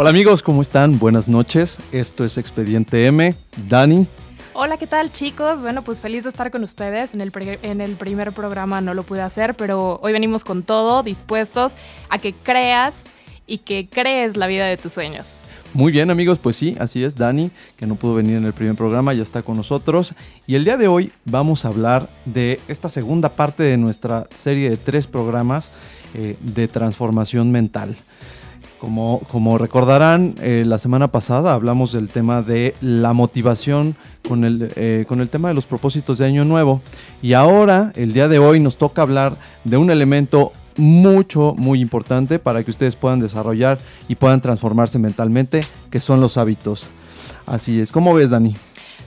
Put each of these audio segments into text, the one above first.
Hola amigos, ¿cómo están? Buenas noches. Esto es Expediente M. Dani. Hola, ¿qué tal chicos? Bueno, pues feliz de estar con ustedes. En el, en el primer programa no lo pude hacer, pero hoy venimos con todo, dispuestos a que creas y que crees la vida de tus sueños. Muy bien amigos, pues sí, así es. Dani, que no pudo venir en el primer programa, ya está con nosotros. Y el día de hoy vamos a hablar de esta segunda parte de nuestra serie de tres programas eh, de transformación mental. Como, como recordarán, eh, la semana pasada hablamos del tema de la motivación con el, eh, con el tema de los propósitos de Año Nuevo. Y ahora, el día de hoy, nos toca hablar de un elemento mucho, muy importante para que ustedes puedan desarrollar y puedan transformarse mentalmente, que son los hábitos. Así es. ¿Cómo ves, Dani?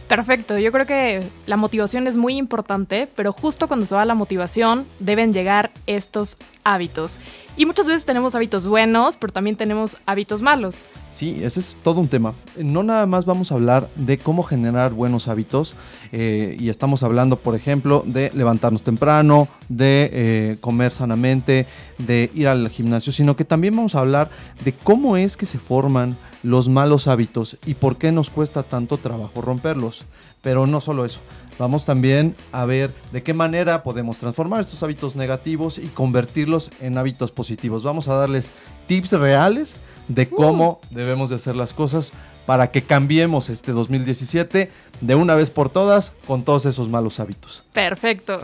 Perfecto, yo creo que la motivación es muy importante, pero justo cuando se va la motivación deben llegar estos hábitos. Y muchas veces tenemos hábitos buenos, pero también tenemos hábitos malos. Sí, ese es todo un tema. No nada más vamos a hablar de cómo generar buenos hábitos eh, y estamos hablando, por ejemplo, de levantarnos temprano, de eh, comer sanamente, de ir al gimnasio, sino que también vamos a hablar de cómo es que se forman los malos hábitos y por qué nos cuesta tanto trabajo romperlos. Pero no solo eso, vamos también a ver de qué manera podemos transformar estos hábitos negativos y convertirlos en hábitos positivos. Vamos a darles tips reales de cómo debemos de hacer las cosas para que cambiemos este 2017 de una vez por todas con todos esos malos hábitos. Perfecto.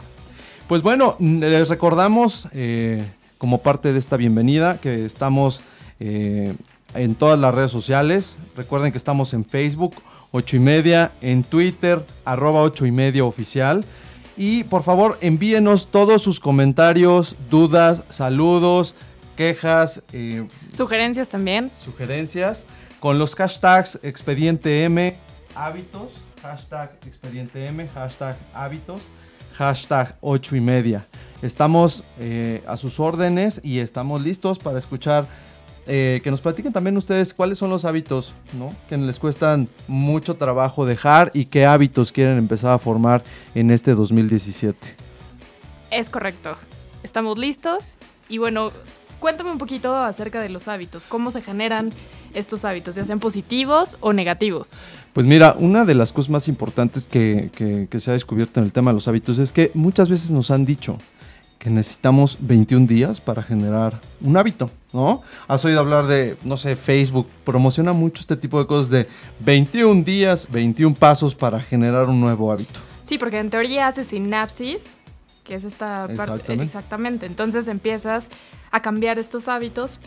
Pues bueno, les recordamos eh, como parte de esta bienvenida que estamos eh, en todas las redes sociales. Recuerden que estamos en Facebook, 8 y media, en Twitter, arroba 8 y media oficial. Y por favor envíenos todos sus comentarios, dudas, saludos, quejas, eh, Sugerencias también. sugerencias con los hashtags expediente M hábitos, hashtag expediente M, hashtag hábitos, hashtag 8 y media. Estamos eh, a sus órdenes y estamos listos para escuchar eh, que nos platiquen también ustedes cuáles son los hábitos ¿no? que les cuestan mucho trabajo dejar y qué hábitos quieren empezar a formar en este 2017. Es correcto. Estamos listos. Y bueno, cuéntame un poquito acerca de los hábitos. ¿Cómo se generan estos hábitos, ya sean positivos o negativos? Pues mira, una de las cosas más importantes que, que- que se ha descubierto en el tema de los hábitos es que muchas veces nos han dicho que necesitamos 21 días para generar un hábito, ¿no? Has oído hablar de, no sé, Facebook promociona mucho este tipo de cosas de 21 días, 21 pasos para generar un nuevo hábito. Sí, porque en teoría hace sinapsis, que es esta parte. Exactamente. Exactamente. Entonces empiezas a cambiar estos hábitos.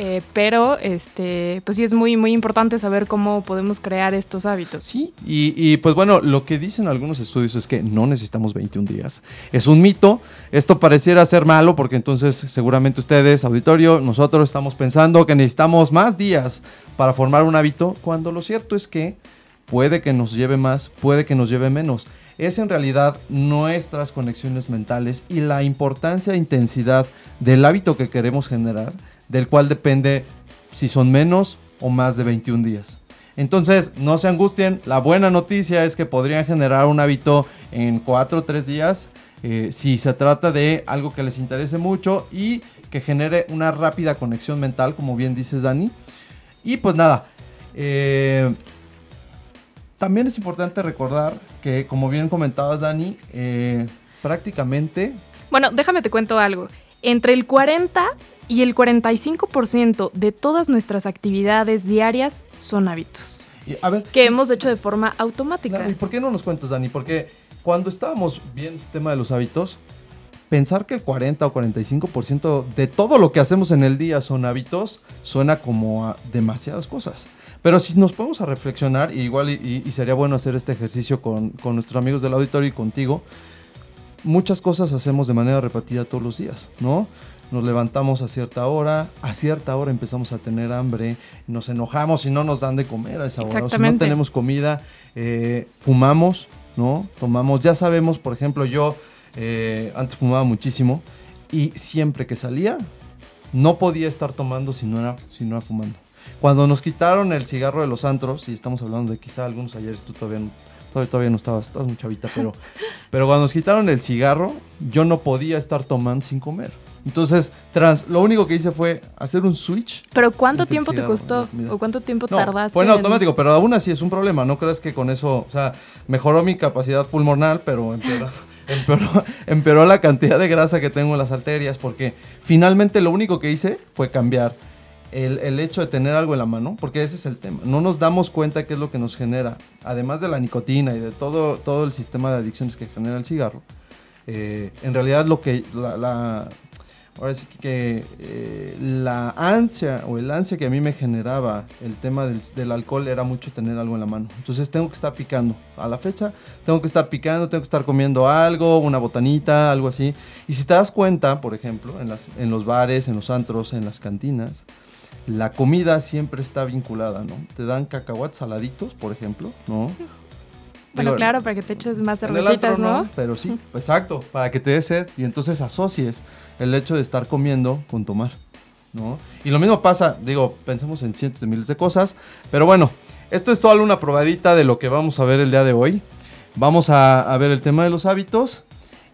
eh, pero este, pues sí es muy, muy importante saber cómo podemos crear estos hábitos. Sí, y, y, pues bueno, lo que dicen algunos estudios es que no necesitamos 21 días. Es un mito. Esto pareciera ser malo porque entonces seguramente ustedes, auditorio, nosotros estamos pensando que necesitamos más días para formar un hábito, cuando lo cierto es que puede que nos lleve más, puede que nos lleve menos. Es en realidad nuestras conexiones mentales y la importancia e intensidad del hábito que queremos generar, del cual depende si son menos o más de 21 días. Entonces, no se angustien. La buena noticia es que podrían generar un hábito en 4 o 3 días eh, si se trata de algo que les interese mucho y que genere una rápida conexión mental, como bien dices, Dani. Y pues nada, eh, también es importante recordar que, como bien comentabas, Dani, eh, prácticamente Bueno, déjame te cuento algo. Entre el 40 y el 45% de todas nuestras actividades diarias son hábitos. a ver, que hemos hecho de forma automática. ¿Y por qué no nos cuentas, Dani? Porque cuando estábamos viendo este tema de los hábitos, pensar que el 40 o 45% de todo lo que hacemos en el día son hábitos suena como a demasiadas cosas. Pero si nos ponemos a reflexionar, igual y, sería bueno hacer este ejercicio con, con, nuestros amigos del auditorio y contigo, muchas cosas hacemos de manera repetida todos los días, ¿no? Nos levantamos a cierta hora, a cierta hora empezamos a tener hambre, nos enojamos y no nos dan de comer a esa hora, o si no tenemos comida, eh, fumamos, ¿no? Tomamos, ya sabemos, por ejemplo, yo eh, antes fumaba muchísimo y siempre que salía no podía estar tomando si no era, si no era fumando. Cuando nos quitaron el cigarro de los antros, y estamos hablando de quizá algunos ayeres, tú todavía no, todavía, no estabas, estabas muy chavita, pero, pero cuando nos quitaron el cigarro, yo no podía estar tomando sin comer. Entonces, lo único que hice fue hacer un switch. ¿Pero cuánto tiempo te costó? ¿O cuánto tiempo no, tardaste? Fue en automático, pero aún así es un problema. No creas que con eso, o sea, mejoró mi capacidad pulmonar, pero empeoró, empeoró, la cantidad de grasa que tengo en las arterias, porque finalmente lo único que hice fue cambiar el, el, hecho de tener algo en la mano, porque ese es el tema. No nos damos cuenta qué es lo que nos genera, además de la nicotina y de todo, todo el sistema de adicciones que genera el cigarro. Eh, en realidad lo que la, ahora sí que eh, la ansia o el ansia que a mí me generaba el tema del, alcohol era mucho tener algo en la mano. Entonces tengo que estar picando. A la fecha tengo que estar picando, tengo que estar comiendo algo, una botanita, algo así. Y si te das cuenta, por ejemplo, en, las, en los bares, en los antros, en las cantinas, la comida siempre está vinculada, ¿no? Te dan cacahuates saladitos, por ejemplo, ¿no? Bueno, claro, para que te eches más cervecitas, ¿no? Pero sí, exacto, para que te des sed y entonces asocies el hecho de estar comiendo con tomar, ¿no? Y lo mismo pasa, digo, pensamos en cientos de miles de cosas, pero bueno, esto es solo una probadita de lo que vamos a ver el día de hoy. Vamos a, ver el tema de los hábitos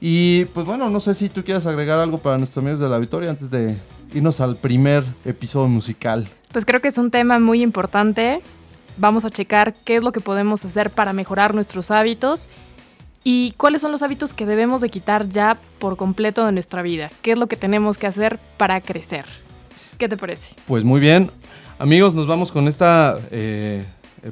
y pues bueno, no sé si tú quieres agregar algo para nuestros amigos de la Victoria antes de irnos al primer episodio musical. Pues creo que es un tema muy importante. Vamos a checar qué es lo que podemos hacer para mejorar nuestros hábitos ¿Y cuáles son los hábitos que debemos de quitar ya por completo de nuestra vida? ¿Qué es lo que tenemos que hacer para crecer? ¿Qué te parece? Pues muy bien. Amigos, nos vamos con esta eh,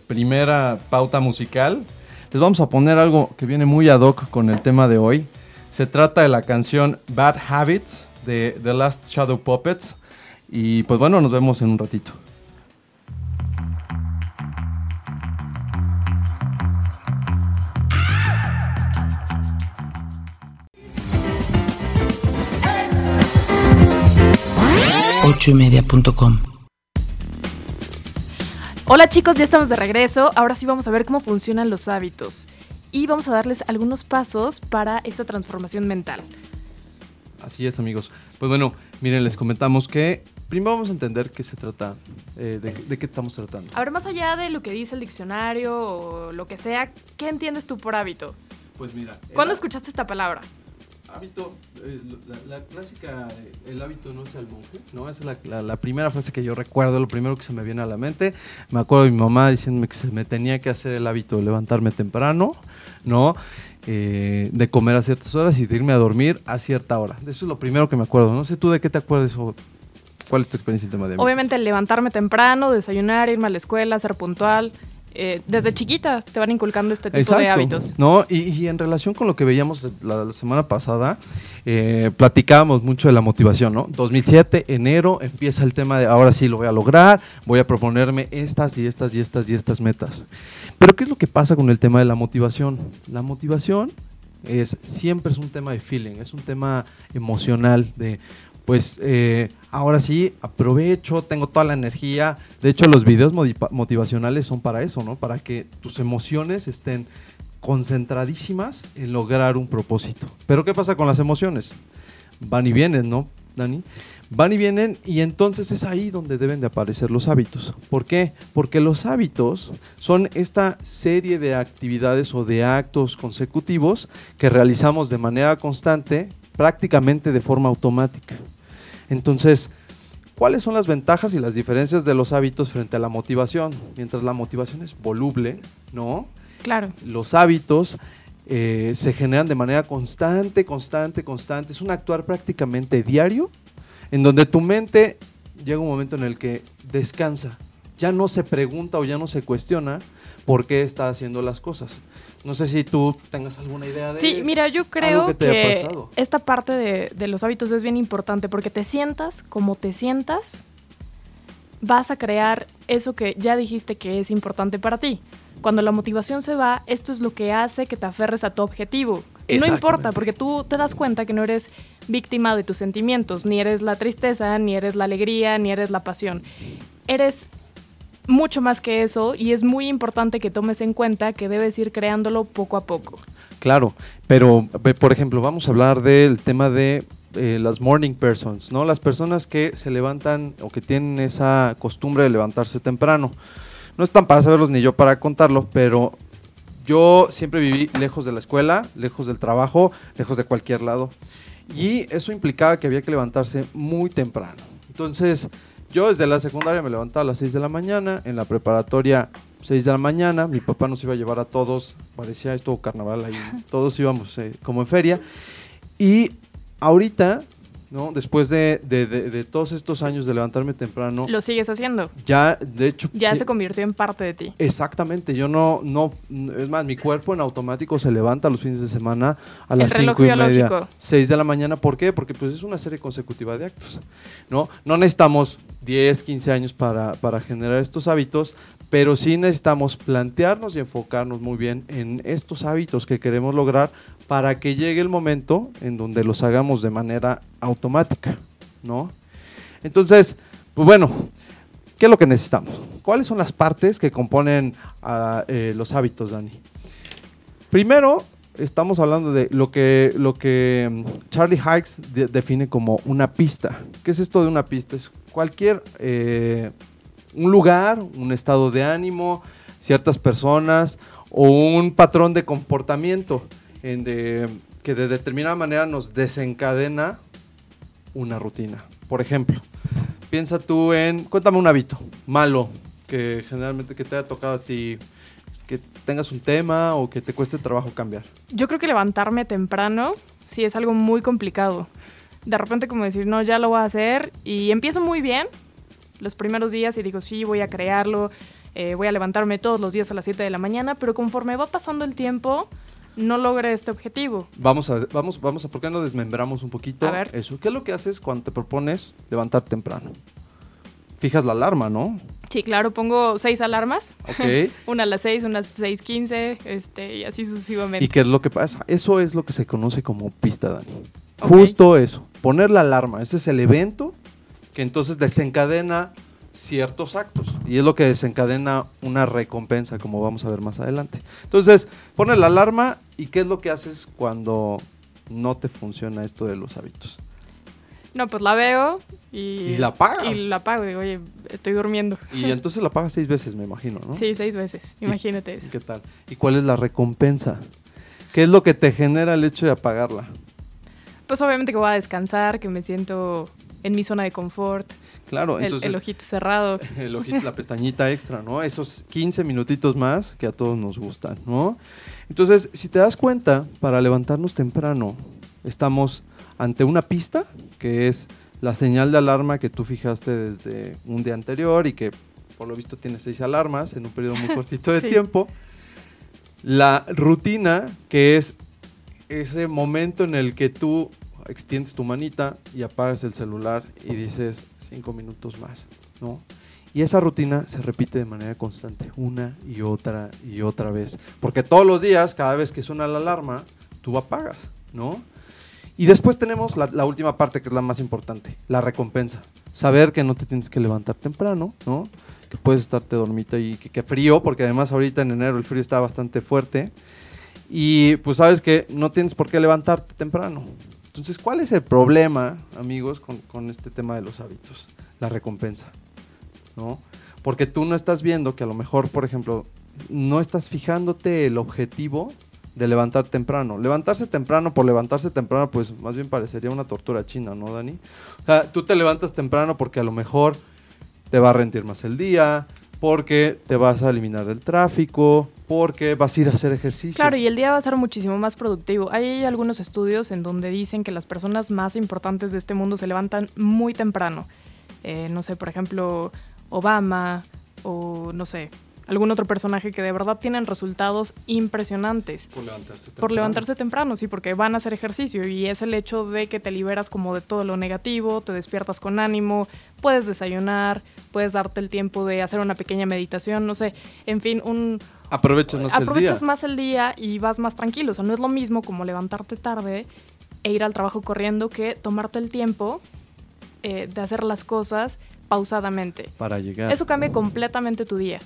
primera pauta musical. Les vamos a poner algo que viene muy ad hoc con el tema de hoy. Se trata de la canción Bad Habits de The Last Shadow Puppets. Y pues bueno, nos vemos en un ratito. 8ymedia.com. Hola chicos, ya estamos de regreso. Ahora sí vamos a ver cómo funcionan los hábitos y vamos a darles algunos pasos para esta transformación mental. Así es amigos. Pues bueno, miren, les comentamos que primero vamos a entender qué se trata, eh, de, de, qué estamos tratando. A ver, más allá de lo que dice el diccionario o lo que sea, ¿qué entiendes tú por hábito? Pues mira. ¿Cuándo escuchaste esta palabra? Hábito, eh, la, clásica, eh, el hábito no es el monje, ¿no? Es la, primera frase que yo recuerdo, lo primero que se me viene a la mente. Me acuerdo de mi mamá diciéndome que se me tenía que hacer el hábito de levantarme temprano, ¿no? Eh, de comer a ciertas horas y de irme a dormir a cierta hora. Eso es lo primero que me acuerdo. No sé tú de qué te acuerdas o cuál es tu experiencia en tema de Obviamente levantarme temprano, desayunar, irme a la escuela, ser puntual. Eh, desde chiquita te van inculcando este tipo de hábitos. ¿no? Y, en relación con lo que veíamos la, semana pasada, eh, platicábamos mucho de la motivación, ¿no? 2007, enero, empieza el tema de ahora sí lo voy a lograr, voy a proponerme estas y estas y estas y estas metas. Pero ¿qué es lo que pasa con el tema de la motivación? La motivación es siempre es un tema de feeling, es un tema emocional de pues eh, ahora sí, aprovecho, tengo toda la energía. De hecho, los videos motivacionales son para eso, ¿no? Para que tus emociones estén concentradísimas en lograr un propósito. Pero ¿qué pasa con las emociones? Van y vienen, ¿no, Dani? Van y vienen y entonces es ahí donde deben de aparecer los hábitos. ¿Por qué? Porque los hábitos son esta serie de actividades o de actos consecutivos que realizamos de manera constante prácticamente de forma automática. Entonces, ¿cuáles son las ventajas y las diferencias de los hábitos frente a la motivación? Mientras la motivación es voluble, ¿no? Claro. Los hábitos eh, se generan de manera constante, constante, constante. Es un actuar prácticamente diario, en donde tu mente llega un momento en el que descansa, ya no se pregunta o ya no se cuestiona por qué está haciendo las cosas. No sé si tú tengas alguna idea de Sí, mira, yo creo que, esta parte de, de los hábitos es bien importante porque te sientas como te sientas, vas a crear eso que ya dijiste que es importante para ti. Cuando la motivación se va, esto es lo que hace que te aferres a tu objetivo. No importa, porque tú te das cuenta que no eres víctima de tus sentimientos, ni eres la tristeza, ni eres la alegría, ni eres la pasión. Eres mucho más que eso y es muy importante que tomes en cuenta que debes ir creándolo poco a poco. Claro, pero por ejemplo, vamos a hablar del tema de eh, las morning persons, ¿no? Las personas que se levantan o que tienen esa costumbre de levantarse temprano. No están para saberlos ni yo para contarlo, pero yo siempre viví lejos de la escuela, lejos del trabajo, lejos de cualquier lado. Y eso implicaba que había que levantarse muy temprano. Entonces, yo desde la secundaria me levantaba a las 6 de la mañana, en la preparatoria 6 de la mañana, mi papá nos iba a llevar a todos, parecía esto carnaval ahí, todos íbamos eh, como en feria. Y ahorita ¿no? Después de, de, de, de, todos estos años de levantarme temprano. Lo sigues haciendo. Ya, de hecho. Ya sí, se convirtió en parte de ti. Exactamente. Yo no, no, es más, mi cuerpo en automático se levanta los fines de semana a las cinco y media, 6 de la mañana. ¿Por qué? Porque pues es una serie consecutiva de actos, ¿no? No necesitamos 10, 15 años para, para generar estos hábitos, pero sí necesitamos plantearnos y enfocarnos muy bien en estos hábitos que queremos lograr para que llegue el momento en donde los hagamos de manera automática, ¿no? Entonces, pues bueno, ¿qué es lo que necesitamos? ¿Cuáles son las partes que componen a, eh, los hábitos, Dani? Primero, estamos hablando de lo que, lo que mm, Charlie Hikes de, define como una pista. ¿Qué es esto de una pista? Es cualquier, eh, un lugar, un estado de ánimo, ciertas personas o un patrón de comportamiento que de determinada manera nos desencadena una rutina. Por ejemplo, piensa tú en, cuéntame un hábito malo que generalmente que te haya tocado a ti, que tengas un tema o que te cueste trabajo cambiar. Yo creo que levantarme temprano sí es algo muy complicado. De repente como decir, no, ya lo voy a hacer y empiezo muy bien los primeros días y digo, sí, voy a crearlo, eh, voy a levantarme todos los días a las 7 de la mañana, pero conforme va pasando el tiempo, no logre este objetivo. Vamos a, vamos, vamos a, ¿por qué no desmembramos un poquito A ver. eso? ¿Qué es lo que haces cuando te propones levantar temprano? Fijas la alarma, ¿no? Sí, claro, pongo seis alarmas. Ok. una a las seis, una a las seis quince, este, y así sucesivamente. ¿Y qué es lo que pasa? Eso es lo que se conoce como pista, Dani. Justo eso. Poner la alarma. Ese es el evento que entonces desencadena ciertos actos. Y es lo que desencadena una recompensa, como vamos a ver más adelante. Entonces, pones la alarma y ¿qué es lo que haces cuando no te funciona esto de los hábitos? No, pues la veo y... Y la apagas. Y la apago, digo, oye, estoy durmiendo. Y entonces la pagas seis veces, me imagino, ¿no? Sí, seis veces, imagínate ¿Y eso. qué tal? ¿Y cuál es la recompensa? ¿Qué es lo que te genera el hecho de apagarla? Pues obviamente que voy a descansar, que me siento en mi zona de confort, Claro, el, entonces el ojito cerrado. el ojito, la pestañita extra, ¿no? Esos 15 minutitos más que a todos nos gustan, ¿no? Entonces, si te das cuenta, para levantarnos temprano, estamos ante una pista, que es la señal de alarma que tú fijaste desde un día anterior y que por lo visto tiene seis alarmas en un periodo muy cortito de Sí. tiempo. La rutina, que es ese momento en el que tú extiendes tu manita y apagas el celular y dices cinco minutos más, ¿no? Y esa rutina se repite de manera constante, una y otra y otra vez. Porque todos los días, cada vez que suena la alarma, tú apagas, ¿no? Y después tenemos la, última parte, que es la más importante, la recompensa. Saber que no te tienes que levantar temprano, ¿no? Que puedes estarte dormito y que, que frío, porque además ahorita en enero el frío está bastante fuerte. Y pues sabes que no tienes por qué levantarte temprano. Entonces, ¿cuál es el problema, amigos, con, este tema de los hábitos? La recompensa, ¿no? Porque tú no estás viendo que a lo mejor, por ejemplo, no estás fijándote el objetivo de levantar temprano. Levantarse temprano por levantarse temprano, pues más bien parecería una tortura china, ¿no, Dani? O sea, tú te levantas temprano porque a lo mejor te va a rendir más el día, porque te vas a eliminar del tráfico, porque vas a ir a hacer ejercicio. Claro, y el día va a ser muchísimo más productivo. Hay algunos estudios en donde dicen que las personas más importantes de este mundo se levantan muy temprano. Eh, no sé, por ejemplo, Obama o no sé, algún otro personaje que de verdad tienen resultados impresionantes. Por levantarse temprano. Por levantarse temprano, sí, porque van a hacer ejercicio y es el hecho de que te liberas como de todo lo negativo, te despiertas con ánimo, puedes desayunar, puedes darte el tiempo de hacer una pequeña meditación, no sé, en fin, un... Aprovechas más aprovechas el día. más el día y vas más tranquilo, o sea, no es lo mismo como levantarte tarde e ir al trabajo corriendo que tomarte el tiempo eh, de hacer las cosas pausadamente. Para llegar. Eso cambia completamente tu día.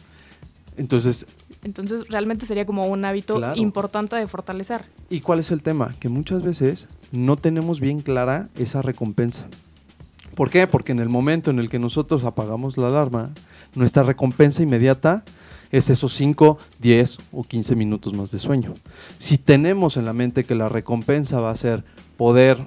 Entonces, Entonces realmente sería como un hábito Claro. importante de fortalecer. ¿y cuál es el tema? Que muchas veces no tenemos bien clara esa recompensa. ¿Por qué? Porque en el momento en el que nosotros apagamos la alarma, nuestra recompensa inmediata es esos 5, 10 o 15 minutos más de sueño. Si tenemos en la mente que la recompensa va a ser poder,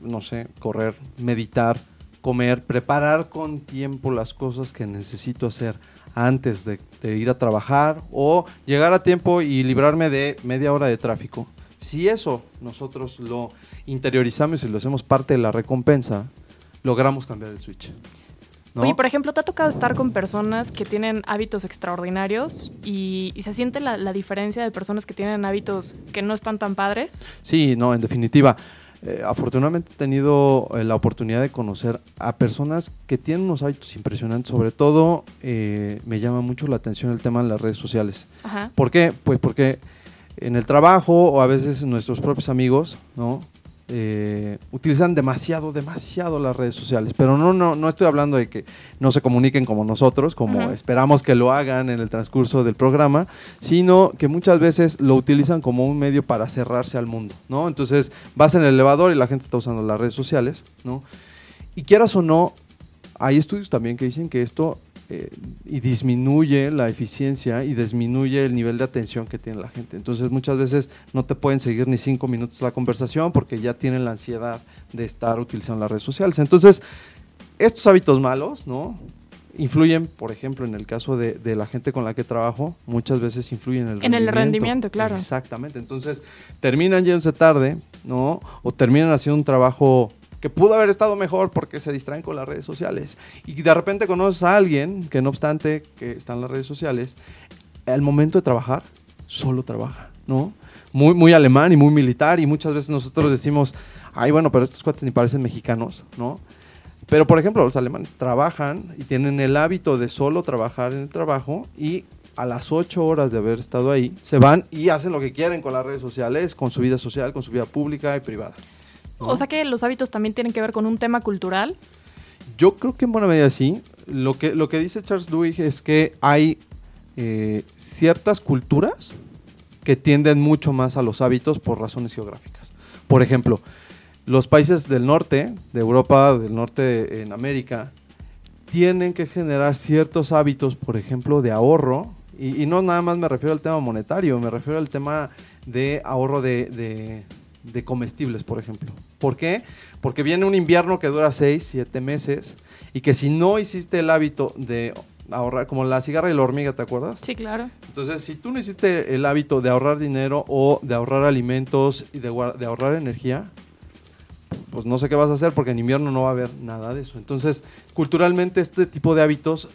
no sé, correr, meditar, comer, preparar con tiempo las cosas que necesito hacer antes de, de ir a trabajar o llegar a tiempo y librarme de media hora de tráfico. Si eso nosotros lo interiorizamos y lo hacemos parte de la recompensa, logramos cambiar el switch. ¿no? Oye, por ejemplo, ¿te ha tocado estar con personas que tienen hábitos extraordinarios y, y se siente la, la diferencia de personas que tienen hábitos que no están tan padres? Sí, no, en definitiva. Eh, afortunadamente he tenido eh, la oportunidad de conocer a personas que tienen unos hábitos impresionantes. Sobre todo, eh, me llama mucho la atención el tema de las redes sociales. Ajá. ¿Por qué? Pues porque en el trabajo o a veces nuestros propios amigos, ¿no? Eh, utilizan demasiado, demasiado las redes sociales. Pero no, no, no estoy hablando de que no se comuniquen como nosotros, como esperamos que lo hagan en el transcurso del programa, sino que muchas veces lo utilizan como un medio para cerrarse al mundo, ¿no? Entonces vas en el elevador y la gente está usando las redes sociales, ¿no? Y quieras o no, hay estudios también que dicen que esto eh, y disminuye la eficiencia y disminuye el nivel de atención que tiene la gente. Entonces muchas veces no te pueden seguir ni cinco minutos la conversación porque ya tienen la ansiedad de estar utilizando las redes sociales. Entonces, estos hábitos malos, ¿no? Influyen, por ejemplo, en el caso de, de la gente con la que trabajo, muchas veces influyen en el En el rendimiento. rendimiento, claro. Exactamente. Entonces, terminan yéndose tarde, ¿no? O terminan haciendo un trabajo que pudo haber estado mejor porque se distraen con las redes sociales. Y de repente conoces a alguien que no obstante que está en las redes sociales, al momento de trabajar, solo trabaja, ¿no? Muy, muy alemán y muy militar y muchas veces nosotros decimos, ay, bueno, pero estos cuates ni parecen mexicanos, ¿no? Pero, por ejemplo, los alemanes trabajan y tienen el hábito de solo trabajar en el trabajo y a las 8 horas de haber estado ahí, se van y hacen lo que quieren con las redes sociales, con su vida social, con su vida pública y privada. ¿No? O sea que los hábitos también tienen que ver con un tema cultural. Yo creo que en buena medida sí. Lo que, lo que dice Charles Duhigg es que hay eh, ciertas culturas que tienden mucho más a los hábitos por razones geográficas. Por ejemplo, los países del norte, de Europa, del norte en América, tienen que generar ciertos hábitos, por ejemplo, de ahorro. Y, y no nada más me refiero al tema monetario, me refiero al tema de ahorro de, de- de comestibles, por ejemplo. ¿Por qué? Porque viene un invierno que dura 6, 7 meses y que si no hiciste el hábito de ahorrar, como la cigarra y la hormiga, ¿te acuerdas? Sí, claro. Entonces, si tú no hiciste el hábito de ahorrar dinero o de ahorrar alimentos y de, ahorrar energía, pues no sé qué vas a hacer porque en invierno no va a haber nada de eso. Entonces, culturalmente este tipo de hábitos,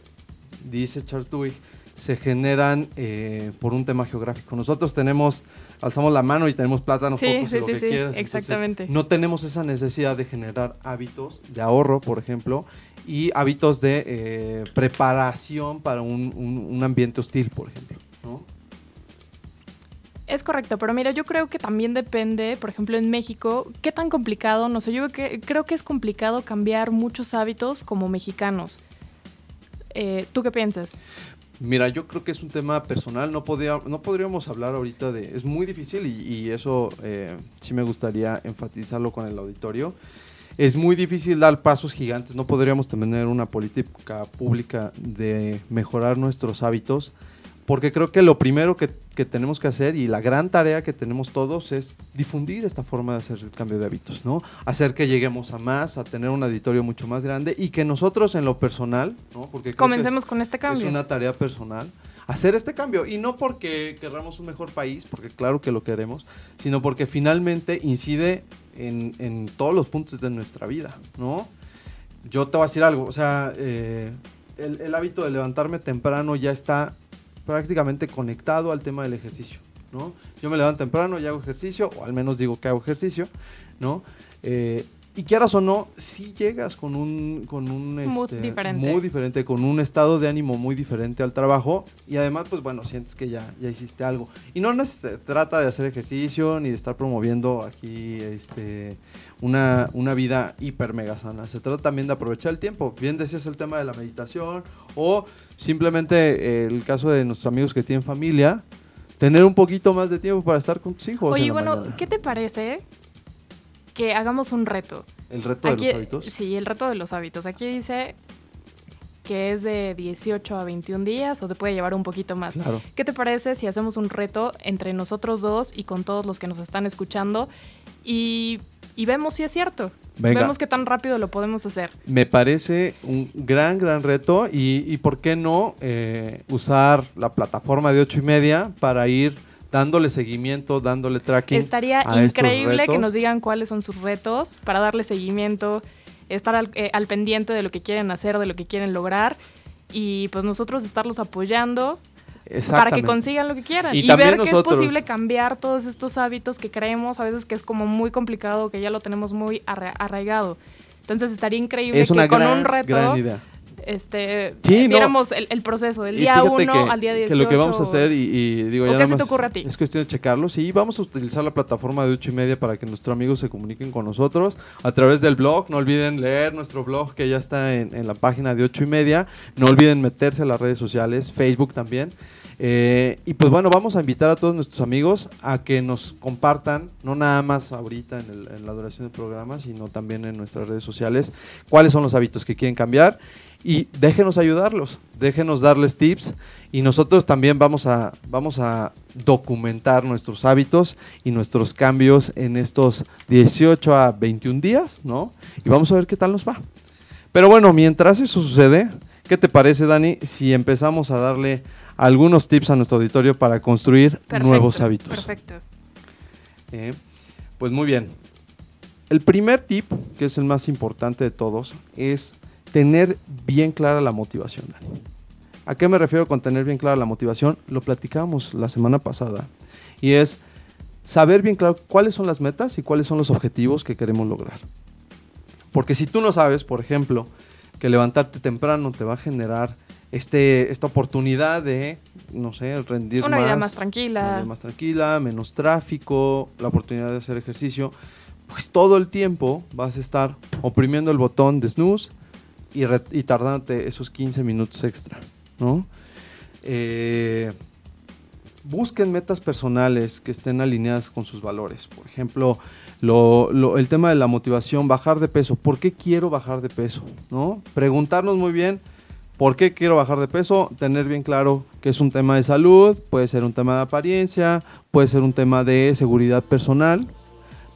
dice Charles Duhigg, se generan eh, por un tema geográfico. Nosotros tenemos, alzamos la mano y tenemos plátanos, Sí, cocos y lo sí, que sí, quieras. Entonces, exactamente. no tenemos esa necesidad de generar hábitos de ahorro, por ejemplo, y hábitos de eh, preparación para un, un- un ambiente hostil, por ejemplo. ¿no? Es correcto, pero mira, yo creo que también depende, por ejemplo, en México, qué tan complicado, no sé, yo que, creo que es complicado cambiar muchos hábitos como mexicanos. Eh, ¿Tú qué piensas? Mira, yo creo que es un tema personal, no, podía, no podríamos hablar ahorita de... Es muy difícil y, y eso eh, sí me gustaría enfatizarlo con el auditorio. Es muy difícil dar pasos gigantes, no podríamos tener una política pública de mejorar nuestros hábitos, porque creo que lo primero que, que tenemos que hacer y la gran tarea que tenemos todos es difundir esta forma de hacer el cambio de hábitos, ¿no? Hacer que lleguemos a más, a tener un auditorio mucho más grande y que nosotros en lo personal, ¿no? Porque que es- Comencemos con este cambio. es una tarea personal hacer este cambio y no porque querramos un mejor país, porque claro que lo queremos, sino porque finalmente incide en, en todos los puntos de nuestra vida, ¿no? Yo te voy a decir algo, o sea, eh, el, el hábito de levantarme temprano ya está prácticamente conectado al tema del ejercicio, ¿no? Yo me levanto temprano y hago ejercicio, o al menos digo que hago ejercicio, ¿no? Eh, y quieras o no, si llegas con un, con un Mood este, diferente. mood diferente, con un estado de ánimo muy diferente al trabajo y además, pues bueno, sientes que ya, ya hiciste algo. Y no se trata de hacer ejercicio ni de estar promoviendo aquí este, una, una vida hiper mega sana. Se trata también de aprovechar el tiempo. Bien decías el tema de la meditación o simplemente eh, el caso de nuestros amigos que tienen familia, tener un poquito más de tiempo para estar con tus hijos. Oye, bueno, mañana. ¿qué te parece que hagamos un reto? El reto de los hábitos. Sí, el reto de los hábitos. Aquí dice que es de 18 a 21 días o te puede llevar un poquito más. Claro. ¿Qué te parece si hacemos un reto entre nosotros dos y con todos los que nos están escuchando y, y vemos si es cierto? Venga. Vemos qué tan rápido lo podemos hacer. Me parece un gran, gran reto y, y por qué no eh, usar la plataforma de ocho y media para ir dándole seguimiento, dándole tracking. Estaría a estos increíble que nos digan cuáles son sus retos para darle seguimiento, estar al, eh, al pendiente de lo que quieren hacer, de lo que quieren lograr y pues nosotros estarlos apoyando para que consigan lo que quieran Y ver que es nosotros. posible cambiar todos estos hábitos que creemos a veces que es como muy complicado, que ya lo tenemos muy arra- arraigado. Entonces estaría increíble Es una que con gran, un reto. Este Sí, no. viéramos el, el proceso del día fíjate 1 que, al día 18. que lo que vamos a hacer, y, y digo, ¿O ya nada te más ocurre a? Es cuestión de checarlo. Sí, vamos a utilizar la plataforma de ocho y media para que nuestros amigos se comuniquen con nosotros a través del blog. No olviden leer nuestro blog que ya está en, en la página de ocho y media. No olviden meterse a las redes sociales, Facebook también. Eh, y pues bueno, vamos a invitar a todos nuestros amigos a que nos compartan, no nada más ahorita en, la duración del programa, sino también en nuestras redes sociales, cuáles son los hábitos que quieren cambiar y déjenos ayudarlos, déjenos darles tips y nosotros también vamos a, vamos a documentar nuestros hábitos y nuestros cambios en estos 18 a 21 días, ¿no? Y vamos a ver qué tal nos va. Pero bueno, mientras eso sucede, ¿qué te parece, Dani, si empezamos a darle algunos tips a nuestro auditorio para construir Perfecto, nuevos hábitos? Perfecto. Eh, pues muy bien. El primer tip, que es el más importante de todos, es tener bien clara la motivación. Dani. ¿A qué me refiero con tener bien clara la motivación? Lo platicábamos la semana pasada. Y es saber bien claro cuáles son las metas y cuáles son los objetivos que queremos lograr. Porque si tú no sabes, por ejemplo, que levantarte temprano te va a generar este, esta oportunidad de, no sé, rendir Una más. vida más tranquila. Una vida más tranquila, menos tráfico, la oportunidad de hacer ejercicio, pues todo el tiempo vas a estar oprimiendo el botón de snooze y, y tardándote esos 15 minutos extra, ¿no? Eh, busquen metas personales que estén alineadas con sus valores. Por ejemplo, lo- lo- el tema de la motivación, bajar de peso. ¿Por qué quiero bajar de peso? ¿No? Preguntarnos muy bien por qué quiero bajar de peso, tener bien claro que es un tema de salud, puede ser un tema de apariencia, puede ser un tema de seguridad personal,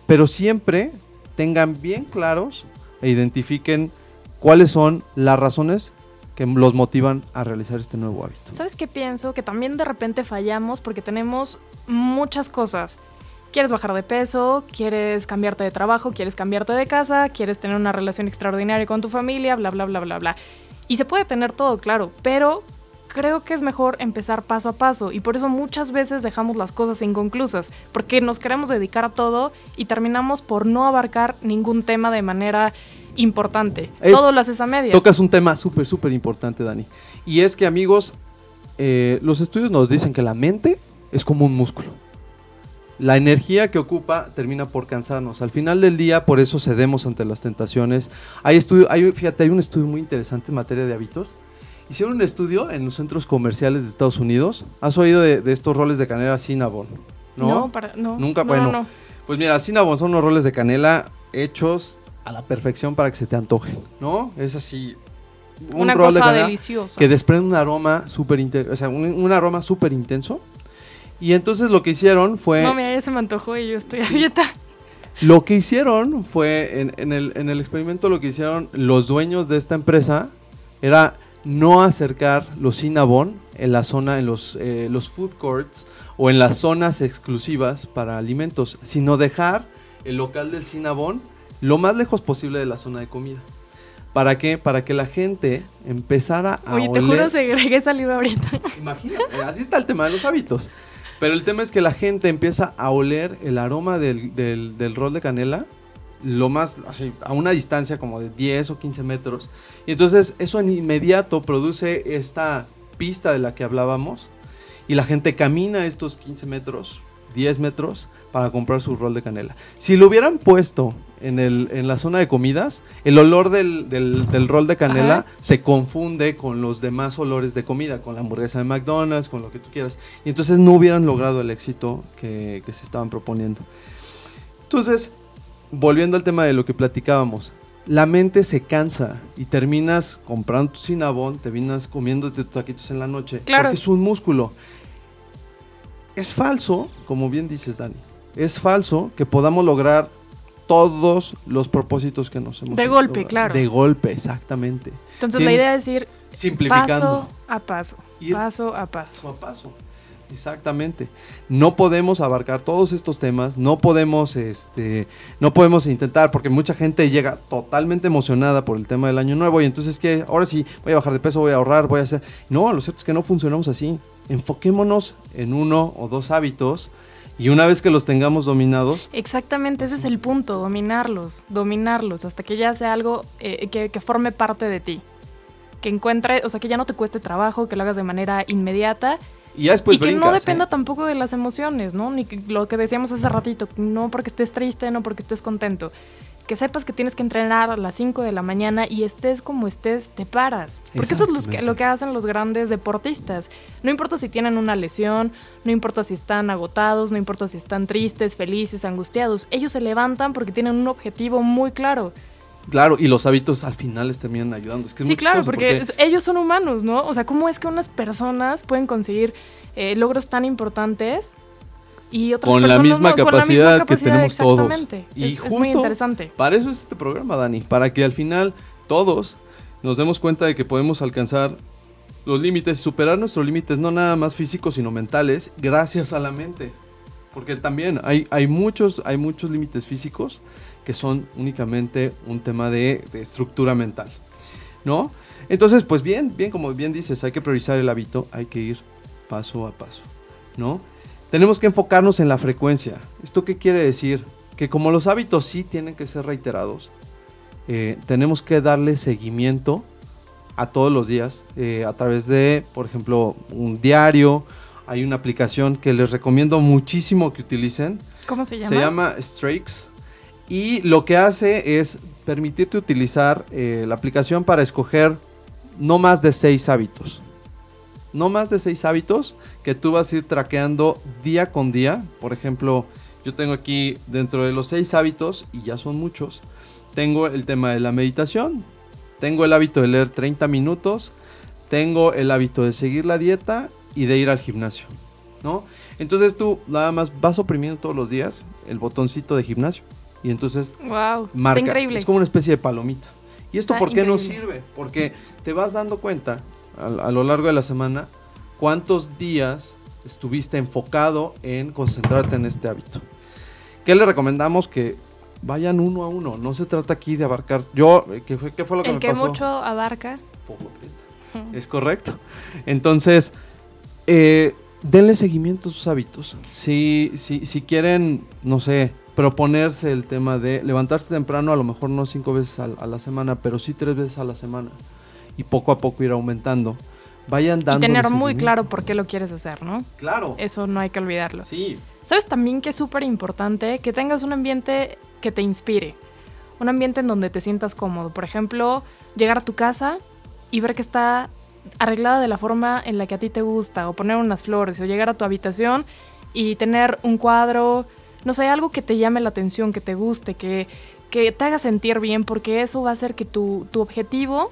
pero siempre tengan bien claros e identifiquen cuáles son las razones que los motivan a realizar este nuevo hábito. ¿Sabes qué pienso? Que también de repente fallamos porque tenemos muchas cosas. Quieres bajar de peso, quieres cambiarte de trabajo, quieres cambiarte de casa, quieres tener una relación extraordinaria con tu familia, bla, bla, bla, bla, bla. Y se puede tener todo, claro, pero creo que es mejor empezar paso a paso y por eso muchas veces dejamos las cosas inconclusas, porque nos queremos dedicar a todo y terminamos por no abarcar ningún tema de manera importante. Es- todo lo haces a medias. Tocas un tema súper, súper importante, Dani. Y es que, amigos, eh, los estudios nos dicen que la mente es como un músculo. La energía que ocupa termina por cansarnos. Al final del día, por eso cedemos ante las tentaciones. Hay estudio, hay, fíjate, hay un estudio muy interesante en materia de hábitos. Hicieron un estudio en los centros comerciales de Estados Unidos. ¿Has oído de, de estos roles de canela Cinnabon? No, para, no. Nunca, no, bueno. no. Pues mira, Cinnabon son unos roles de canela hechos a la perfección para que se te antojen, ¿no? Es así. Un Una rol de cosa canela deliciosa. que desprende un aroma súper o sea, un, un aroma súper intenso. Y entonces lo que hicieron fue, No, mira, ya se me antojó y yo estoy a dieta. lo que hicieron fue, en, en el, en el experimento lo que hicieron los dueños de esta empresa era no acercar los Cinnabon en la zona, en los, eh, los food courts o en las zonas exclusivas para alimentos, sino dejar el local del Cinnabon lo más lejos posible de la zona de comida. ¿Para qué? Para que la gente empezara a Oye, te oler. juro, segregué saliva ahorita. Imagínate, así está el tema de los hábitos. Pero el tema es que la gente empieza a oler el aroma del, del- rol de canela lo más, a una distancia como de 10 o 15 metros. Y entonces eso en inmediato produce esta pista de la que hablábamos. Y la gente camina estos 15 metros, 10 metros, para comprar su rol de canela. Si lo hubieran puesto en, el, en la zona de comidas, el olor del, del- del rol de canela Ajá. se confunde con los demás olores de comida, con la hamburguesa de McDonald's, con lo que tú quieras. Y entonces no hubieran logrado el éxito que, que se estaban proponiendo. Entonces, volviendo al tema de lo que platicábamos, la mente se cansa y terminas comprando tu Cinnabon, terminas comiéndote tus taquitos en la noche, Claro. porque es un músculo. Es falso, como bien dices, Dani, es falso que podamos lograr todos los propósitos que nos hemos De golpe, logrado. claro. De golpe, exactamente. Entonces la idea es ir Simplificando. paso a paso, Ir paso a paso. paso a paso. Exactamente. No podemos abarcar todos estos temas, no podemos, este, no podemos intentar, porque mucha gente llega totalmente emocionada por el tema del año nuevo y entonces que ahora sí voy a bajar de peso, voy a ahorrar, voy a hacer. No, lo cierto es que no funcionamos así. Enfoquémonos en uno o dos hábitos y una vez que los tengamos dominados, Exactamente, ese es el punto, dominarlos, dominarlos, hasta que ya sea algo eh, que, que forme parte de ti. Que encuentre, o sea, que ya no te cueste trabajo, que lo hagas de manera inmediata y ya después y que no ¿eh? dependa tampoco de las emociones, ¿no? Ni que- lo que decíamos hace ratito, no porque estés triste, no porque estés contento. Que sepas que tienes que entrenar a las 5 de la mañana y estés como estés, te paras. Porque eso es lo que, Exactamente. lo que hacen los grandes deportistas. No importa si tienen una lesión, no importa si están agotados, no importa si están tristes, felices, angustiados. Ellos se levantan porque tienen un objetivo muy claro. Claro, y los hábitos al final les terminan ayudando. Es que es sí, muy claro, porque, ellos son humanos, ¿no? O sea, ¿cómo es que unas personas pueden conseguir eh, logros tan importantes y otras con la misma no? Con la capacidad que tenemos todos. Y es, es justo muy interesante. Para eso es este programa, Dani, para que al final todos nos demos cuenta de que podemos alcanzar los límites superar nuestros límites, no nada más físicos, sino mentales, gracias a la mente. Porque también hay, hay, muchos, hay muchos límites físicos que son únicamente un tema de, de estructura mental, ¿no? Entonces, pues bien, bien, como bien dices, hay que priorizar el hábito, hay que ir paso a paso, ¿no? Tenemos que enfocarnos en la frecuencia. ¿Esto qué quiere decir? Que como los hábitos sí tienen que ser reiterados, eh, tenemos que darle seguimiento a todos los días eh, a través de, por ejemplo, un diario. Hay una aplicación que les recomiendo muchísimo que utilicen. ¿Cómo se llama? Se llama Strix. Y lo que hace es permitirte utilizar eh, la aplicación para escoger no más de seis hábitos. No más de seis hábitos que tú vas a ir traqueando día con día. Por ejemplo, yo tengo aquí dentro de los seis hábitos, y ya son muchos, tengo el tema de la meditación, tengo el hábito de leer 30 minutos, tengo el hábito de seguir la dieta y de ir al gimnasio, ¿no? Entonces tú nada más vas oprimiendo todos los días el botoncito de gimnasio y entonces Wow, marca. está increíble. Es como una especie de palomita. ¿Y esto Está por qué increíble. sirve? Porque te vas dando cuenta a, a lo largo de la semana cuántos días estuviste enfocado en concentrarte en este hábito. ¿Qué le recomendamos? Que vayan uno a uno. No se trata aquí de abarcar. Yo, eh, ¿qué fue, qué fue lo que El me que pasó? mucho abarca. Poco. Es correcto. Entonces, eh, denle seguimiento a sus hábitos. Si, si, si quieren, no sé, proponerse el tema de levantarse temprano, a lo mejor no cinco veces a, a la semana, pero sí tres veces a la semana. Y poco a poco ir aumentando. Vayan Y dando. tener muy claro por qué lo quieres hacer, ¿no? Claro. Eso no hay que olvidarlo. Sí. ¿Sabes también que es súper importante que tengas un ambiente que te inspire? Un ambiente en donde te sientas cómodo. Por ejemplo, llegar a tu casa y ver que está arreglada de la forma en la que a ti te gusta, o poner unas flores, o llegar a tu habitación y tener un cuadro, no sé, algo que te llame la atención, que te guste, que, que te haga sentir bien, porque eso va a hacer que tu, tu objetivo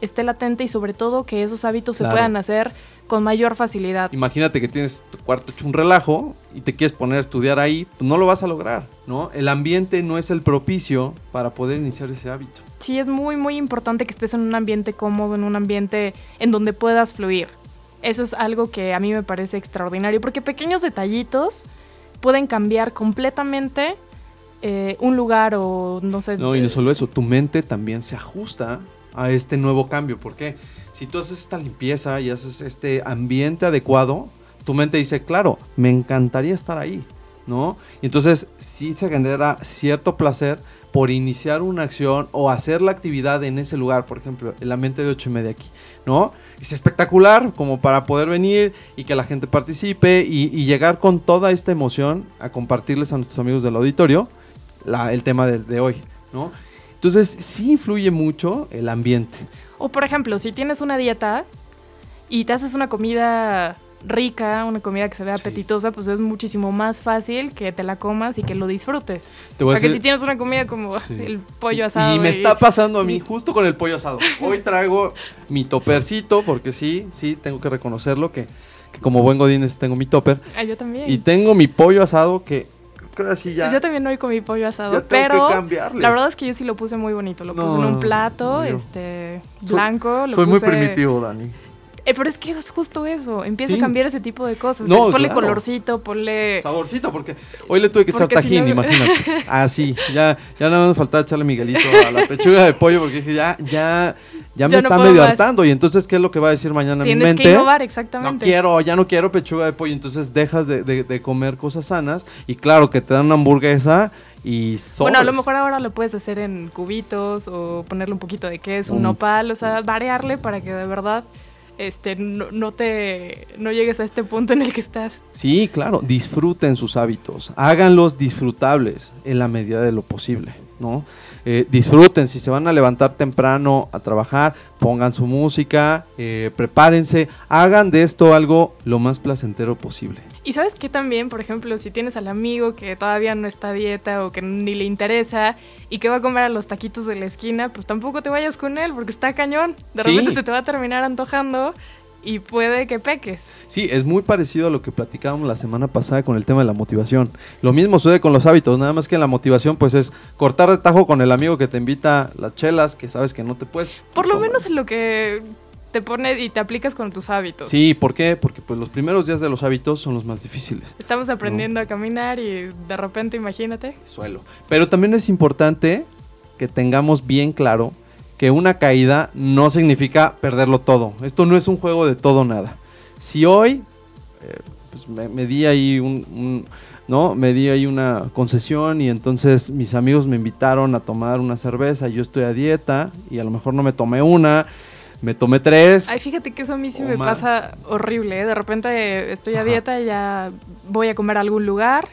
esté latente y sobre todo que esos hábitos Claro. se puedan hacer con mayor facilidad. Imagínate que tienes tu cuarto hecho un relajo y te quieres poner a estudiar ahí, pues no lo vas a lograr, ¿no? El ambiente no es el propicio para poder iniciar ese hábito. Sí, es muy, muy importante que estés en un ambiente cómodo, en un ambiente en donde puedas fluir. Eso es algo que a mí me parece extraordinario, porque pequeños detallitos pueden cambiar completamente eh, un lugar o no sé. No, y no eh, solo eso, tu mente también se ajusta a este nuevo cambio. Porque si tú haces esta limpieza y haces este ambiente adecuado, tu mente dice, claro, me encantaría estar ahí, ¿no? Y entonces sí se genera cierto placer por iniciar una acción o hacer la actividad en ese lugar, por ejemplo, el ambiente de 8 y media aquí, ¿no? Es espectacular como para poder venir y que la gente participe y, llegar con toda esta emoción a compartirles a nuestros amigos del auditorio el tema de, de hoy, ¿no? Entonces sí influye mucho el ambiente. O por ejemplo, si tienes una dieta y te haces una comida rica, una comida que se vea apetitosa, pues es muchísimo más fácil que te la comas y que lo disfrutes. Porque si tienes una comida como el pollo asado. Y, me está pasando a mí justo con el pollo asado. Hoy traigo mi topercito, porque sí, sí, tengo que reconocerlo, que, como buen godines tengo mi topper. Ah, yo también. Y tengo mi pollo asado que ya. Pues yo también hoy comí pollo asado, pero la verdad es que yo sí lo puse muy bonito. Lo puse en un plato, este, blanco. Soy, muy primitivo, Dani. Eh, pero es que es justo eso. Empieza a cambiar ese tipo de cosas. No, ponle colorcito, ponle. Saborcito, porque hoy le tuve que echar tajín, imagínate. Ah, sí. Ya, ya nada más faltaba echarle Miguelito a la pechuga de pollo, porque dije, ya, ya, ya me está medio hartando. Y entonces, ¿qué es lo que va a decir mañana mi mente? que innovar, exactamente. No quiero, ya no quiero pechuga de pollo. Entonces dejas de, de, comer cosas sanas. Y claro, que te dan una hamburguesa y Bueno, a lo mejor ahora lo puedes hacer en cubitos o ponerle un poquito de queso, un nopal, o sea, variarle para que de verdad este, no, te no llegues a este punto en el que estás. Sí, claro, disfruten sus hábitos, háganlos disfrutables en la medida de lo posible, ¿no? Eh, disfruten, si se van a levantar temprano a trabajar, pongan su música, eh, prepárense, hagan de esto algo lo más placentero posible. Y sabes que también, por ejemplo, si tienes al amigo que todavía no está a dieta o que ni le interesa y que va a comer a los taquitos de la esquina, pues tampoco te vayas con él porque está cañón. De repente se te va a terminar antojando y puede que peques. Sí, es muy parecido a lo que platicábamos la semana pasada con el tema de la motivación. Lo mismo sucede con los hábitos, nada más que la motivación pues es cortar de tajo con el amigo que te invita las chelas, que sabes que no te puedes... Por lo menos en lo que te pones y te aplicas con tus hábitos. Sí, ¿por qué? Porque pues los primeros días de los hábitos son los más difíciles. Estamos aprendiendo a caminar y de repente imagínate. Suelo. Pero también es importante que tengamos bien claro que una caída no significa perderlo todo. Esto no es un juego de todo nada. Si hoy eh, pues me, di ahí un, no, me di ahí una concesión y entonces mis amigos me invitaron a tomar una cerveza, yo estoy a dieta y a lo mejor no me tomé una, me tomé tres. Ay, fíjate que eso a mí sí me pasa horrible, ¿eh? de repente estoy a dieta y ya voy a comer a algún lugar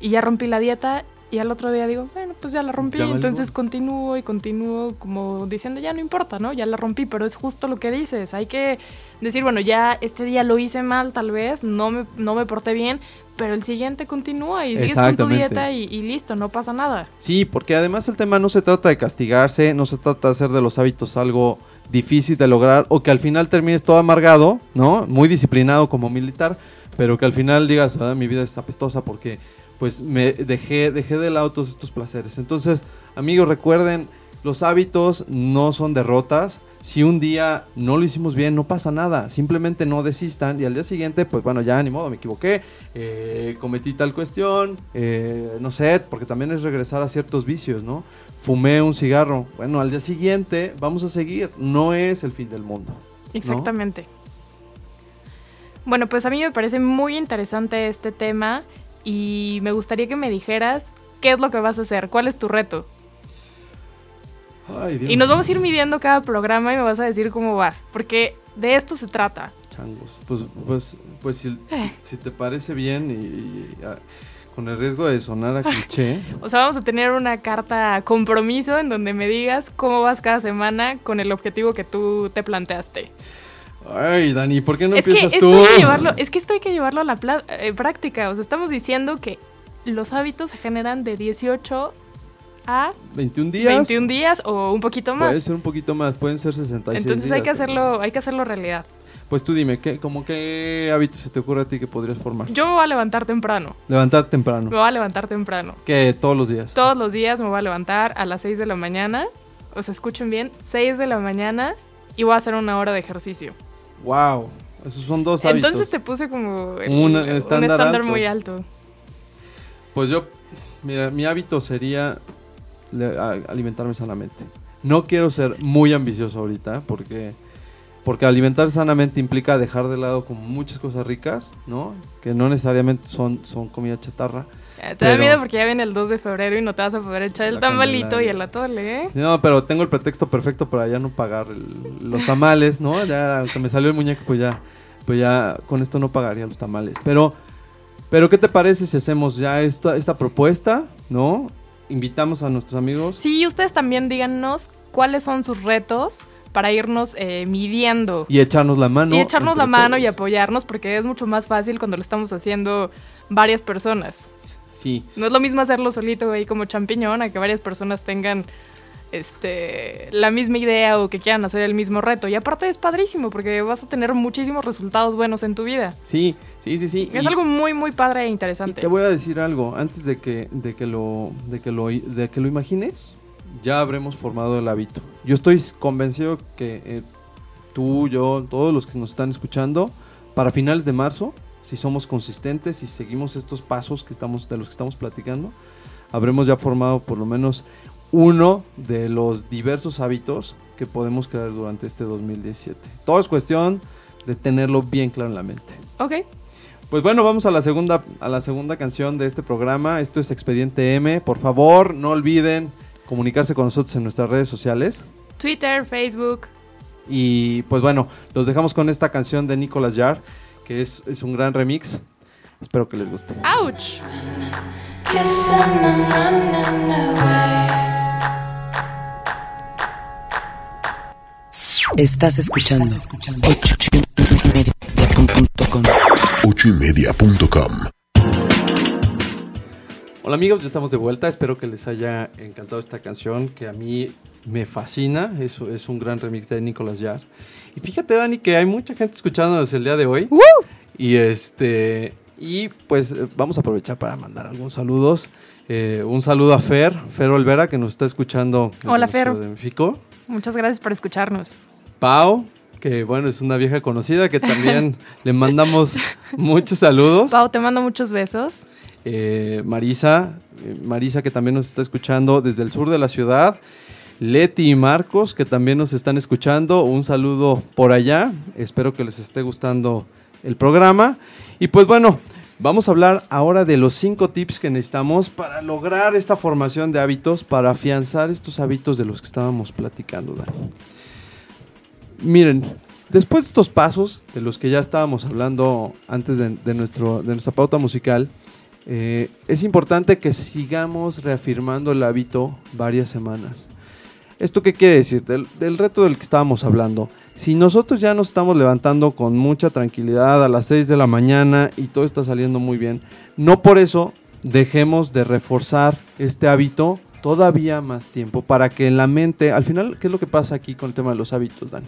y ya rompí la dieta y al otro día digo, bueno, pues ya la rompí, entonces continúo y continúo como diciendo, ya no importa, ¿no? Ya la rompí, pero es justo lo que dices, hay que decir, bueno, ya este día lo hice mal tal vez, no me, no me porté bien, pero el siguiente continúa y sigues con tu dieta y, y, listo, no pasa nada. Sí, porque además el tema no se trata de castigarse, no se trata de hacer de los hábitos algo difícil de lograr o que al final termines todo amargado, ¿no? Muy disciplinado como militar, pero que al final digas, ah, mi vida es apestosa porque pues me dejé, dejé de lado todos estos placeres. Entonces, amigos, recuerden, los hábitos no son derrotas. Si un día no lo hicimos bien, no pasa nada. Simplemente no desistan y al día siguiente, pues bueno, ya ni modo, me equivoqué, eh, cometí tal cuestión, eh, no sé, porque también es regresar a ciertos vicios, ¿no? Fumé un cigarro. Bueno, al día siguiente vamos a seguir. No es el fin del mundo. Exactamente. Bueno, pues a mí me parece muy interesante este tema y me gustaría que me dijeras qué es lo que vas a hacer, cuál es tu reto. y nos vamos a ir midiendo cada programa y me vas a decir cómo vas, porque de esto se trata. Changos, pues, pues, pues si, si, te parece bien y, ah, con el riesgo de sonar a cliché. o sea, vamos a tener una carta compromiso en donde me digas cómo vas cada semana con el objetivo que tú te planteaste. Ay, Dani, ¿por qué no es empiezas que tú? Esto hay que llevarlo, es que esto hay que llevarlo a la eh, práctica. O sea, estamos diciendo que los hábitos se generan de 18 a 21 días. 21 días o un poquito más. Puede ser un poquito más, pueden ser 66 Entonces hay que hacerlo, hay que hacerlo realidad. Pues tú dime, ¿qué, como qué hábitos se te ocurre a ti que podrías formar? Yo me voy a levantar temprano. Levantar temprano. Me voy a levantar temprano. ¿Qué? ¿Todos los días? Todos los días me voy a levantar a las 6 de la mañana. O sea, escuchen bien, 6 de la mañana y voy a hacer una hora de ejercicio. Wow, esos son dos hábitos. Entonces te puse como un estándar, muy alto. Pues yo, mira, mi hábito sería alimentarme sanamente. No quiero ser muy ambicioso ahorita porque porque alimentar sanamente implica dejar de lado como muchas cosas ricas, ¿no? Que no necesariamente son, son comida chatarra. Te da miedo porque ya viene el 2 de febrero y no te vas a poder echar el tamalito y el atole, ¿eh? No, pero tengo el pretexto perfecto para ya no pagar los tamales, ¿no? Ya, aunque me salió el muñeco, pues ya, pues ya con esto no pagaría los tamales. Pero, pero ¿qué te parece si hacemos ya esta, esta propuesta, ¿no? Invitamos a nuestros amigos. Sí, ustedes también díganos cuáles son sus retos para irnos eh, midiendo. Y echarnos la mano. Y echarnos la mano y apoyarnos porque es mucho más fácil cuando lo estamos haciendo varias personas. Sí. No es lo mismo hacerlo solito ahí como champiñón a que varias personas tengan este la misma idea o que quieran hacer el mismo reto. Y aparte es padrísimo porque vas a tener muchísimos resultados buenos en tu vida. Sí, sí, sí, sí. Es algo muy muy padre e interesante. te voy a decir algo antes de que de que lo de que lo de que lo imagines ya habremos formado el hábito. Yo estoy convencido que eh, tú, yo, todos los que nos están escuchando, para finales de marzo, si somos consistentes y seguimos estos pasos que estamos, de los que estamos platicando, habremos ya formado por lo menos uno de los diversos hábitos que podemos crear durante este 2017. Todo es cuestión de tenerlo bien claro en la mente. Ok. Pues bueno, vamos a la segunda, a la segunda canción de este programa. Esto es Expediente M. Por favor, no olviden comunicarse con nosotros en nuestras redes sociales. Twitter, Facebook. Y pues bueno, los dejamos con esta canción de Nicolas Jar, que es, es un gran remix. Espero que les guste. ¡Auch! Estás escuchando. Ocho y media.com. Hola amigos, ya estamos de vuelta. Espero que les haya encantado esta canción que a mí me fascina. Es, es un gran remix de Nicolas Yar. Y fíjate, Dani, que hay mucha gente escuchándonos el día de hoy. Y este. Y pues vamos a aprovechar para mandar algunos saludos. Eh, un saludo a Fer, Fer Olvera, que nos está escuchando. Hola, Fer. De México. Muchas gracias por escucharnos. Pau, que bueno, es una vieja conocida que también le mandamos muchos saludos. Pau, te mando muchos besos. Eh, Marisa, eh, Marisa que también nos está escuchando desde el sur de la ciudad, Leti y Marcos que también nos están escuchando, un saludo por allá, espero que les esté gustando el programa. Y pues bueno, vamos a hablar ahora de los cinco tips que necesitamos para lograr esta formación de hábitos, para afianzar estos hábitos de los que estábamos platicando, Dani. Miren, después de estos pasos de los que ya estábamos hablando antes de, nuestro, de nuestra pauta musical, eh, es importante que sigamos reafirmando el hábito varias semanas. ¿Esto qué quiere decir? Del, reto del que estábamos hablando. Si nosotros ya nos estamos levantando con mucha tranquilidad a las 6 de la mañana y todo está saliendo muy bien, no por eso dejemos de reforzar este hábito todavía más tiempo para que en la mente, al final, ¿qué es lo que pasa aquí con el tema de los hábitos, Dani?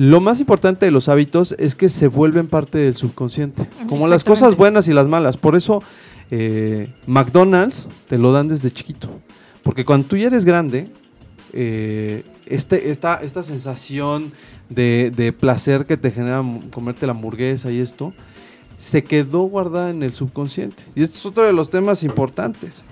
Lo más importante de los hábitos es que se vuelven parte del subconsciente, como las cosas buenas y las malas. Por eso eh, McDonald's te lo dan desde chiquito. Porque cuando tú ya eres grande, eh, este, esta, esta sensación de, placer que te genera comerte la hamburguesa y esto, se quedó guardada en el subconsciente. Y este es otro de los temas importantes.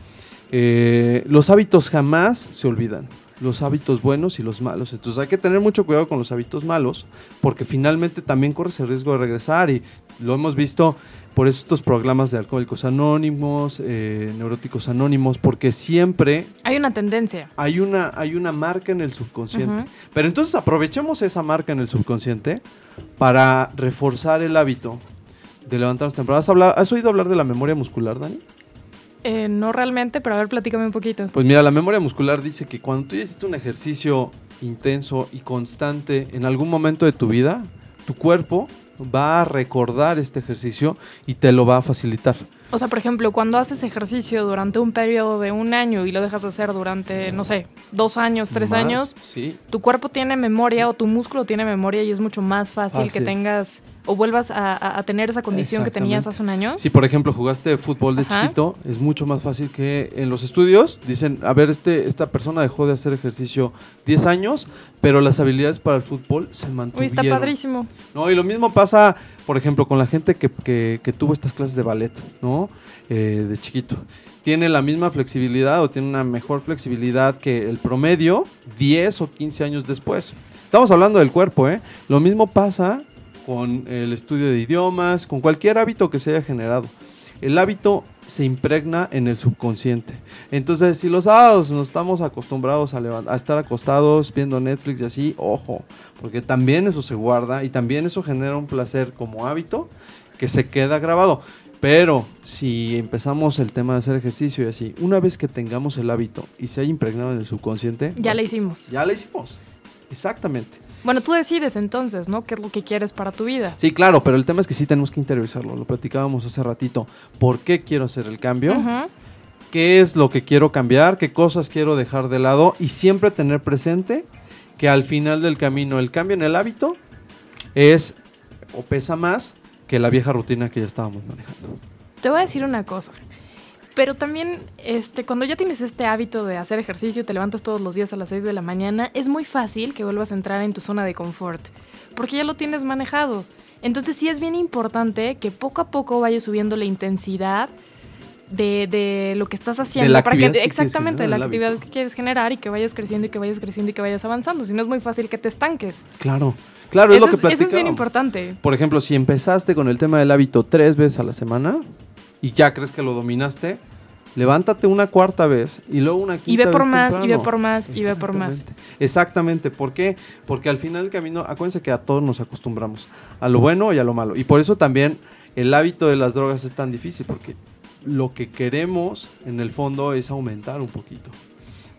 Eh, los hábitos jamás se olvidan. Los hábitos buenos y los malos. Entonces hay que tener mucho cuidado con los hábitos malos, porque finalmente también corres el riesgo de regresar. Y lo hemos visto por estos programas de alcohólicos anónimos, eh, neuróticos anónimos, porque siempre... Hay una tendencia. Hay una, hay una marca en el subconsciente. Pero entonces aprovechemos esa marca en el subconsciente para reforzar el hábito de levantarnos temprano. ¿Has, ¿Has oído hablar de la memoria muscular, Dani? Eh, no realmente, pero a ver, platícame un poquito. Pues mira, la memoria muscular dice que cuando tú hiciste un ejercicio intenso y constante en algún momento de tu vida, tu cuerpo va a recordar este ejercicio y te lo va a facilitar. O sea, por ejemplo, cuando haces ejercicio durante un periodo de un año y lo dejas de hacer durante, no sé, dos años, tres años, tu cuerpo tiene memoria o tu músculo tiene memoria y es mucho más fácil que tengas o vuelvas a, tener esa condición que tenías hace un año. Si, por ejemplo, jugaste fútbol de chiquito, es mucho más fácil que en los estudios dicen, a ver, este, esta persona dejó de hacer ejercicio 10 años, pero las habilidades para el fútbol se mantuvieron. Uy, está padrísimo. No, y lo mismo pasa, por ejemplo, con la gente que, que, tuvo estas clases de ballet, ¿no? Eh, de chiquito. Tiene la misma flexibilidad o tiene una mejor flexibilidad que el promedio 10 o 15 años después. Estamos hablando del cuerpo, ¿eh? Lo mismo pasa con el estudio de idiomas, con cualquier hábito que se haya generado. El hábito se impregna en el subconsciente. Entonces, si los sábados nos estamos acostumbrados a, a, estar acostados viendo Netflix y así, ojo, porque también eso se guarda y también eso genera un placer como hábito que se queda grabado. Pero si empezamos el tema de hacer ejercicio y así, una vez que tengamos el hábito y se haya impregnado en el subconsciente, ya la hicimos. Ya la hicimos. Exactamente. Bueno, tú decides entonces, ¿no? ¿Qué es lo que quieres para tu vida? Sí, claro, pero el tema es que sí tenemos que interiorizarlo. Lo platicábamos hace ratito. ¿Por qué quiero hacer el cambio? ¿Qué es lo que quiero cambiar? ¿Qué cosas quiero dejar de lado? Y siempre tener presente que al final del camino el cambio en el hábito es o pesa más que la vieja rutina que ya estábamos manejando. Te voy a decir una cosa. Pero también, este, cuando ya tienes este hábito de hacer ejercicio, te levantas todos los días a las 6 de la mañana, es muy fácil que vuelvas a entrar en tu zona de confort, porque ya lo tienes manejado. Entonces sí es bien importante que poco a poco vayas subiendo la intensidad de, lo que estás haciendo. para que, exactamente, de la actividad que quieres generar y que vayas creciendo y que vayas creciendo y que vayas avanzando. Si no es muy fácil que te estanques. Claro. Claro, es lo que Eso es bien importante. Por ejemplo, si empezaste con el tema del hábito tres veces a la semana, y ya crees que lo dominaste, levántate una cuarta vez y luego una quinta y ve por más y ve por más y ve por más. Exactamente. ¿por qué? porque al final del camino acuérdense que a todos nos acostumbramos a lo bueno y a lo malo. Y por eso también el hábito de las drogas es tan difícil porque lo que queremos en el fondo es aumentar un poquito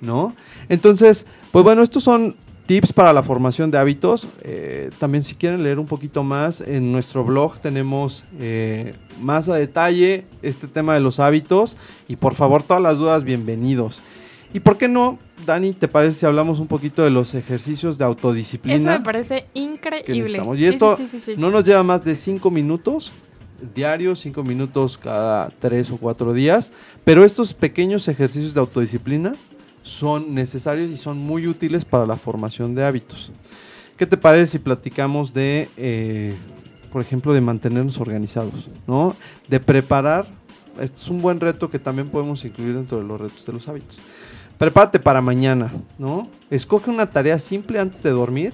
¿no? entonces pues bueno estos son tips para la formación de hábitos. Eh, también si quieren leer un poquito más, en nuestro blog tenemos eh, más a detalle este tema de los hábitos. Y por favor, todas las dudas, bienvenidos. ¿Y por qué no, Dani, te parece si hablamos un poquito de los ejercicios de autodisciplina? Eso me parece increíble. Y esto no nos lleva más de cinco minutos diarios, cinco minutos cada tres o cuatro días. Pero estos pequeños ejercicios de autodisciplina son necesarios y son muy útiles para la formación de hábitos. ¿Qué te parece si platicamos de, eh, por ejemplo, de mantenernos organizados, ¿no? De preparar, este es un buen reto que también podemos incluir dentro de los retos de los hábitos. Prepárate para mañana, ¿no? Escoge una tarea simple antes de dormir,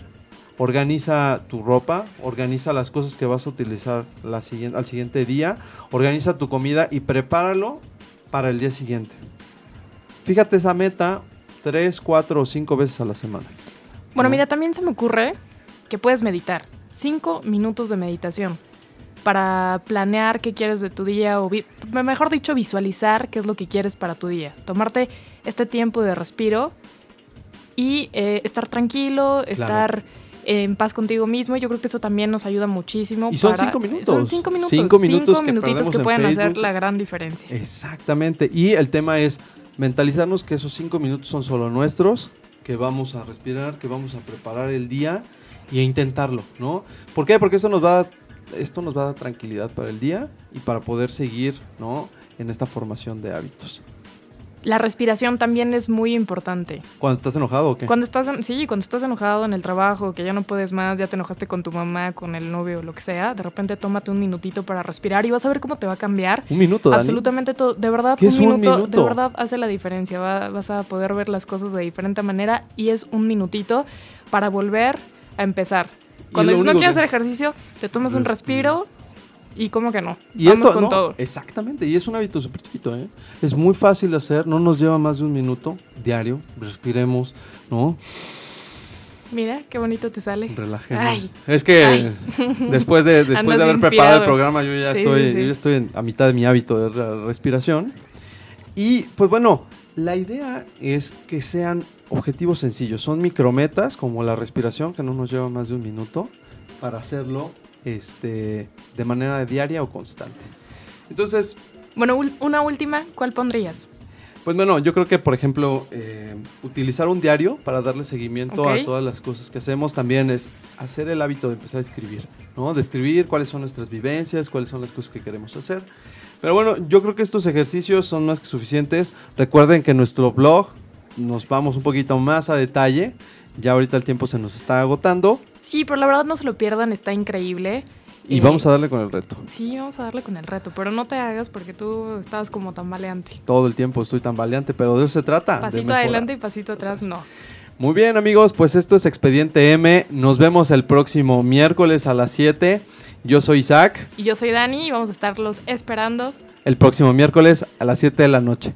organiza tu ropa, organiza las cosas que vas a utilizar al siguiente día, organiza tu comida y prepáralo para el día siguiente. Fíjate esa meta tres, cuatro o cinco veces a la semana. Bueno, mira, también se me ocurre que puedes meditar. Cinco minutos de meditación para planear qué quieres de tu día o, mejor dicho, visualizar qué es lo que quieres para tu día. Tomarte este tiempo de respiro y eh, estar tranquilo, estar en paz contigo mismo. Yo creo que eso también nos ayuda muchísimo. Y son cinco minutos. Son cinco minutos. Cinco, minutos cinco minutitos que pueden hacer la gran diferencia. Exactamente. Y el tema es mentalizarnos que esos cinco minutos son solo nuestros, que vamos a respirar, que vamos a preparar el día y a intentarlo, ¿no? ¿Por qué? Porque esto nos va a, esto nos va a dar tranquilidad para el día y para poder seguir, ¿no? En esta formación de hábitos. La respiración también es muy importante. ¿Cuando estás enojado o qué? Cuando estás, sí, cuando estás enojado en el trabajo, que ya no puedes más, ya te enojaste con tu mamá, con el novio, lo que sea, de repente tómate un minutito para respirar y vas a ver cómo te va a cambiar. Un minuto, Dani? Absolutamente todo. De verdad, un, minuto, de verdad hace la diferencia. vas a poder ver las cosas de diferente manera y es un minutito para volver a empezar. Cuando no quieres hacer ejercicio, te tomas un respiro y cómo que no. Y Vamos con todo. Exactamente, y es un hábito súper chiquito, ¿eh? Es muy fácil de hacer, no nos lleva más de un minuto diario, respiremos, ¿no? Mira, qué bonito te sale. Relajemos. Es que después de, después de haber preparado el programa, yo ya estoy, Yo estoy a mitad de mi hábito de respiración. Y pues bueno, la idea es que sean objetivos sencillos. Son micrometas, como la respiración, que no nos lleva más de un minuto, para hacerlo este, de manera diaria o constante. Entonces... Bueno, una última, ¿cuál pondrías? Pues bueno, yo creo que, por ejemplo, eh, utilizar un diario para darle seguimiento a todas las cosas que hacemos también es hacer el hábito de empezar a escribir, ¿no? De escribir cuáles son nuestras vivencias, cuáles son las cosas que queremos hacer. Pero bueno, yo creo que estos ejercicios son más que suficientes. Recuerden que en nuestro blog nos vamos un poquito más a detalle. Ya ahorita el tiempo se nos está agotando Sí, pero la verdad no se lo pierdan, está increíble. y Eh, vamos a darle con el reto. Sí, vamos a darle con el reto, pero no te hagas porque tú estabas como tambaleante. Todo el tiempo estoy tan valiente, pero de eso se trata. Pasito adelante y pasito atrás, no. Muy bien amigos, pues esto es Expediente M. Nos vemos el próximo miércoles a las 7. Yo soy Isaac. Y yo soy Dani y vamos a estarlos esperando. El próximo miércoles a las 7 de la noche.